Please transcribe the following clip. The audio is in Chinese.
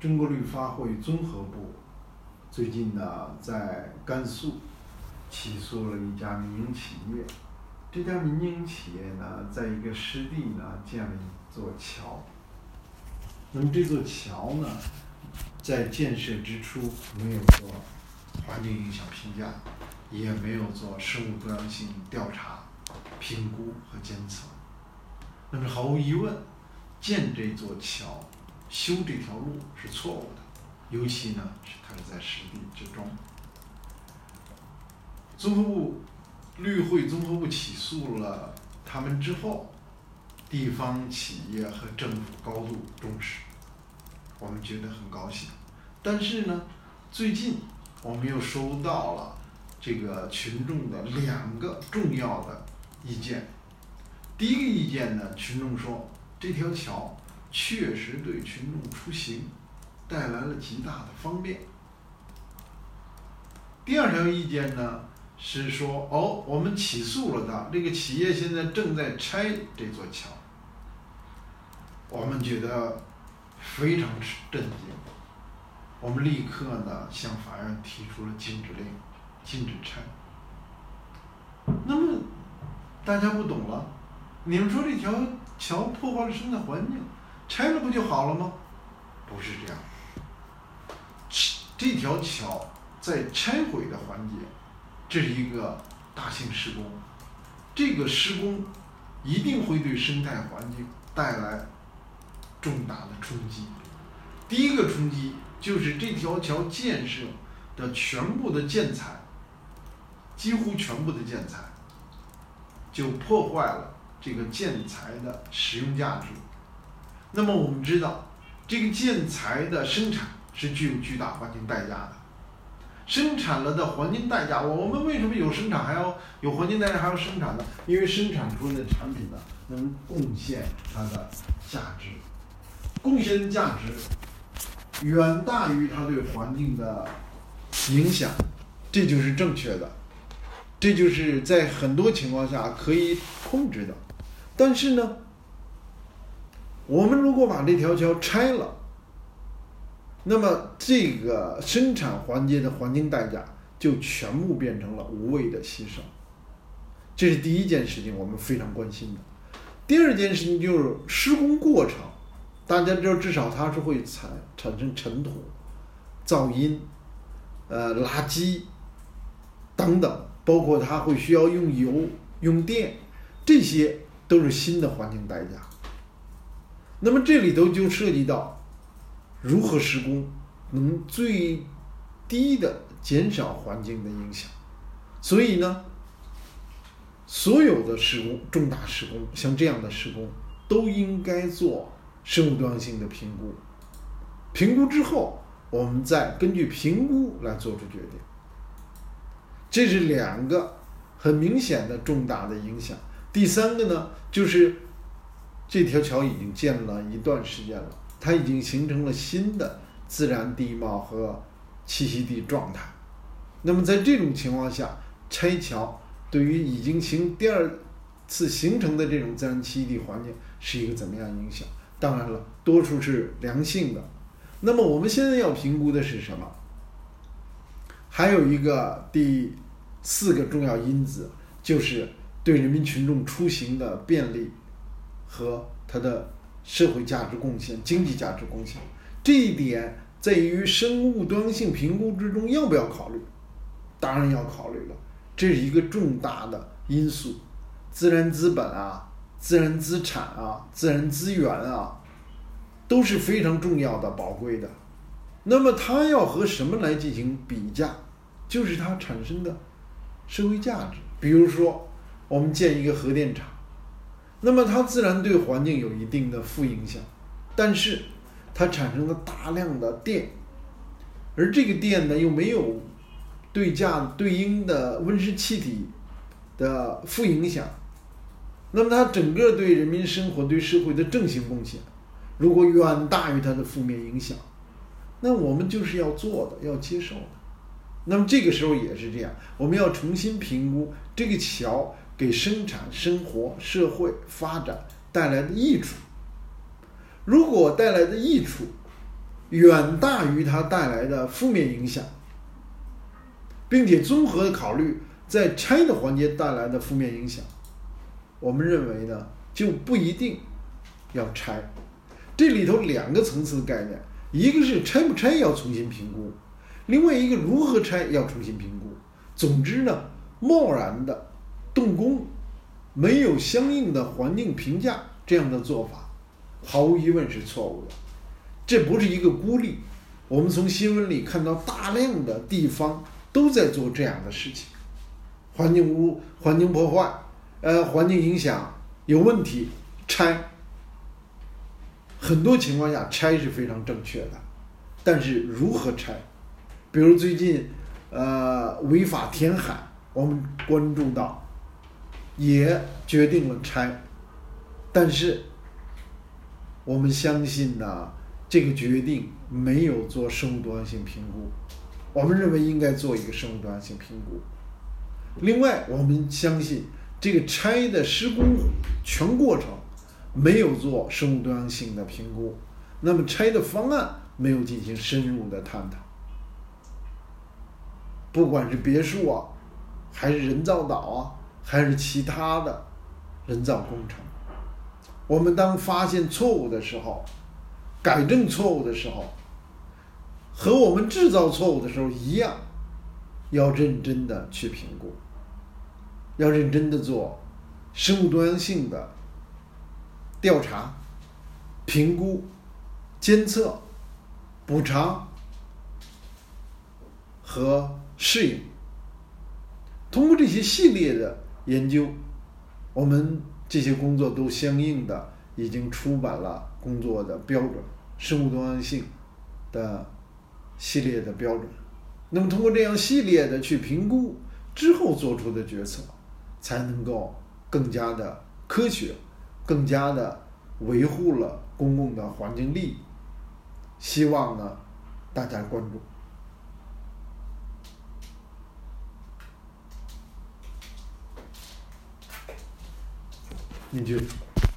中国绿发会综合部最近呢，在甘肃起诉了一家民营企业。这家民营企业呢，在一个湿地呢建了一座桥。那么这座桥呢，在建设之初没有做环境影响评价，也没有做生物多样性调查、评估和监测。那么毫无疑问，建这座桥、修这条路是错误的，尤其呢是它是在湿地之中。综合部。绿会综合部起诉了他们之后，地方企业和政府高度重视，我们觉得很高兴。但是呢，最近我们又收到了这个群众的两个重要的意见。第一个意见呢，群众说这条桥确实对群众出行带来了极大的方便。第二条意见呢？是说哦，我们起诉了他，这个企业现在正在拆这座桥，我们觉得非常震惊，我们立刻呢向法院提出了禁止令，禁止拆。那么大家不懂了，你们说这条桥破坏了生态环境，拆了不就好了吗？不是这样，这条桥在拆毁的环节。这是一个大型施工，这个施工一定会对生态环境带来重大的冲击。第一个冲击就是这条桥建设的全部的建材，几乎全部的建材，就破坏了这个建材的使用价值。那么我们知道，这个建材的生产是具有巨大环境代价的。生产了的环境代价，我们为什么有生产还要有环境代价还要生产呢？因为生产出的产品呢，能贡献它的价值，贡献的价值远大于它对环境的影响，这就是正确的，这就是在很多情况下可以控制的。但是呢，我们如果把这条桥拆了。那么，这个生产环节的环境代价就全部变成了无谓的牺牲，这是第一件事情，我们非常关心的。第二件事情就是施工过程，大家知道，至少它是会产产生尘土、噪音、呃垃圾等等，包括它会需要用油、用电，这些都是新的环境代价。那么这里头就涉及到。如何施工能最低的减少环境的影响？所以呢，所有的施工、重大施工，像这样的施工，都应该做生物多样性的评估。评估之后，我们再根据评估来做出决定。这是两个很明显的重大的影响。第三个呢，就是这条桥已经建了一段时间了。它已经形成了新的自然地貌和栖息地状态。那么在这种情况下，拆桥对于已经形第二次形成的这种自然栖息地环境是一个怎么样影响？当然了，多数是良性的。那么我们现在要评估的是什么？还有一个第四个重要因子，就是对人民群众出行的便利和它的。社会价值贡献、经济价值贡献，这一点在于生物多样性评估之中要不要考虑？当然要考虑了，这是一个重大的因素。自然资本啊、自然资产啊、自然资源啊，都是非常重要的、宝贵的。那么它要和什么来进行比价？就是它产生的社会价值。比如说，我们建一个核电厂。那么它自然对环境有一定的负影响，但是它产生了大量的电，而这个电呢又没有对价对应的温室气体的负影响，那么它整个对人民生活对社会的正性贡献，如果远大于它的负面影响，那我们就是要做的，要接受的。那么这个时候也是这样，我们要重新评估这个桥。给生产、生活、社会发展带来的益处，如果带来的益处远大于它带来的负面影响，并且综合考虑在拆的环节带来的负面影响，我们认为呢就不一定要拆。这里头两个层次的概念，一个是拆不拆要重新评估，另外一个如何拆要重新评估。总之呢，贸然的动工，没有相应的环境评价，这样的做法，毫无疑问是错误的。这不是一个孤立，我们从新闻里看到大量的地方都在做这样的事情，环境污、环境破坏，呃，环境影响有问题，拆。很多情况下拆是非常正确的，但是如何拆？比如最近，呃，违法填海，我们关注到，也决定了拆，但是我们相信呢，这个决定没有做生物多样性评估，我们认为应该做一个生物多样性评估。另外，我们相信这个拆的施工全过程。没有做生物多样性的评估，那么拆的方案没有进行深入的探讨。不管是别墅啊，还是人造岛啊，还是其他的人造工程，我们当发现错误的时候，改正错误的时候，和我们制造错误的时候一样，要认真的去评估，要认真的做生物多样性的。调查、评估、监测、补偿和适应，通过这些系列的研究，我们这些工作都相应的已经出版了工作的标准，生物多样性的系列的标准。那么，通过这样系列的去评估之后做出的决策，才能够更加的科学。更加的维护了公共的环境利益，希望呢大家关注。你就。